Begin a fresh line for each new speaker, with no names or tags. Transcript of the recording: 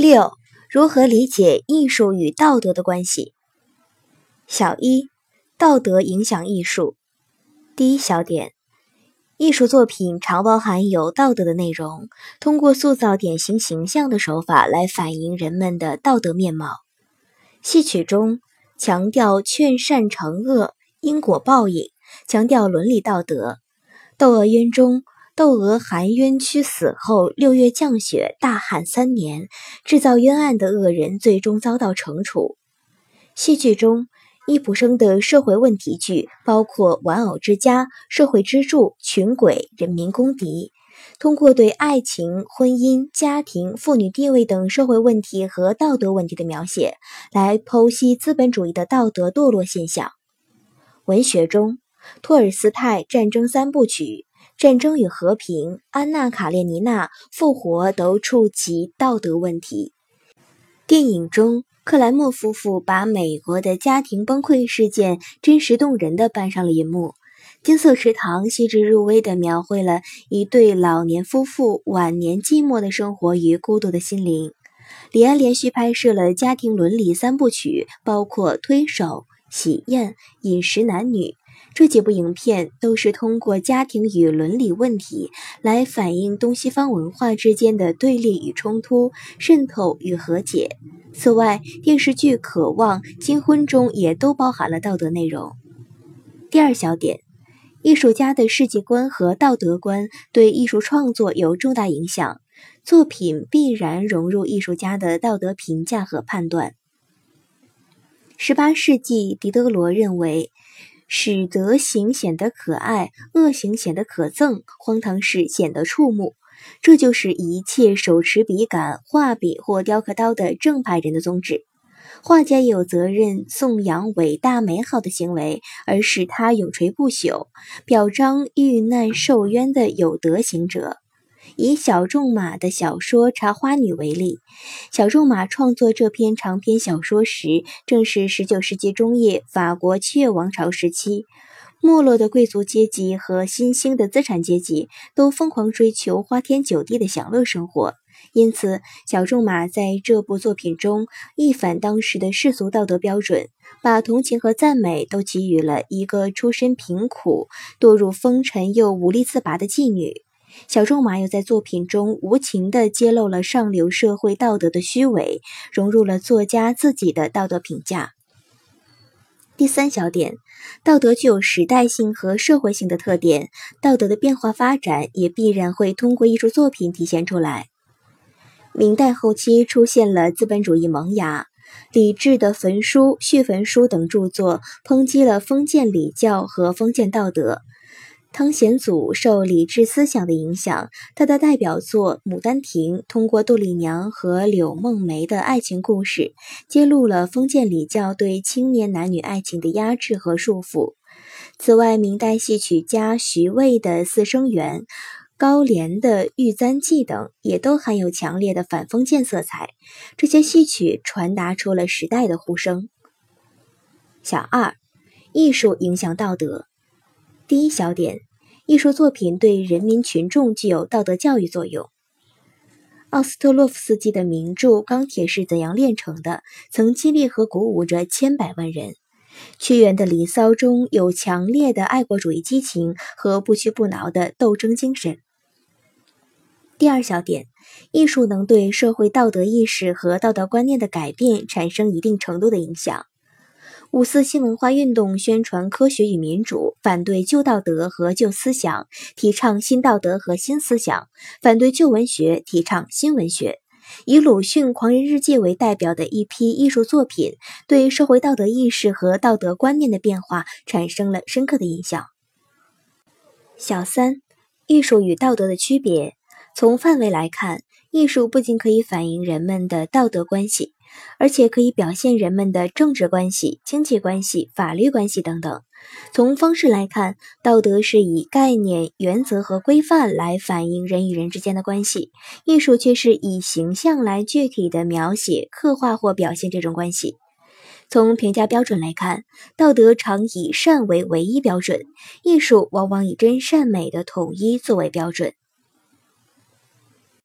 六、如何理解艺术与道德的关系？小一、道德影响艺术。第一小点。艺术作品常包含有道德的内容，通过塑造典型形象的手法来反映人们的道德面貌。戏曲中强调劝善惩恶、因果报应，强调伦理道德。《窦娥冤》中，窦娥含冤屈死后，六月降雪，大旱三年，制造冤案的恶人最终遭到惩处。戏剧中。易卜生的社会问题剧包括玩偶之家、社会支柱、群鬼、人民公敌。通过对爱情、婚姻、家庭、妇女地位等社会问题和道德问题的描写，来剖析资本主义的道德堕落现象。文学中，托尔斯泰《战争三部曲》《战争与和平》《安娜·卡列尼娜》《复活》都触及道德问题。电影中。克莱默夫妇把美国的家庭崩溃事件真实动人的搬上了银幕，《金色池塘》细致入微地描绘了一对老年夫妇晚年寂寞的生活与孤独的心灵。李安连续拍摄了家庭伦理三部曲，包括《推手》《喜宴》《饮食男女》。这几部影片都是通过家庭与伦理问题来反映东西方文化之间的对立与冲突、渗透与和解。此外，电视剧《渴望》《金婚》中也都包含了道德内容。第二小点，艺术家的世界观和道德观对艺术创作有重大影响，作品必然融入艺术家的道德评价和判断。十八世纪，狄德罗认为。使德行显得可爱，恶行显得可憎，荒唐事显得触目。这就是一切手持笔杆、画笔或雕刻刀的正派人的宗旨。画家也有责任颂扬伟大美好的行为，而使它永垂不朽，表彰遇难受冤的有德行者。以小仲马的小说《茶花女》为例，小仲马创作这篇长篇小说时，正是19世纪中叶法国七月王朝时期，没落的贵族阶级和新兴的资产阶级都疯狂追求花天酒地的享乐生活。因此，小仲马在这部作品中一反当时的世俗道德标准，把同情和赞美都给予了一个出身贫苦、堕入风尘又无力自拔的妓女。小仲马又在作品中无情地揭露了上流社会道德的虚伪，融入了作家自己的道德评价。第三小点，道德具有时代性和社会性的特点，道德的变化发展也必然会通过艺术作品体现出来。明代后期出现了资本主义萌芽，李治的《焚书》《续焚书》等著作抨击了封建礼教和封建道德。汤显祖受李治思想的影响，他的代表作《牡丹亭》通过杜丽娘和柳梦梅的爱情故事，揭露了封建礼教对青年男女爱情的压制和束缚。此外，明代戏曲家徐渭的《四声猿》、高廉的《玉簪记》等，也都含有强烈的反封建色彩。这些戏曲传达出了时代的呼声。小二，艺术影响道德。第一小点。艺术作品对人民群众具有道德教育作用。奥斯特洛夫斯基的名著《钢铁是怎样炼成的》曾激励和鼓舞着千百万人。屈原的《离骚》中有强烈的爱国主义激情和不屈不挠的斗争精神。第二小点，艺术能对社会道德意识和道德观念的改变产生一定程度的影响。五四新文化运动宣传科学与民主，反对旧道德和旧思想，提倡新道德和新思想；反对旧文学，提倡新文学。以鲁迅《狂人日记》为代表的一批艺术作品，对社会道德意识和道德观念的变化产生了深刻的影响。小三，艺术与道德的区别。从范围来看，艺术不仅可以反映人们的道德关系。而且可以表现人们的政治关系、经济关系、法律关系等等。从方式来看，道德是以概念、原则和规范来反映人与人之间的关系；艺术却是以形象来具体的描写、刻画或表现这种关系。从评价标准来看，道德常以善为唯一标准，艺术往往以真善美的统一作为标准。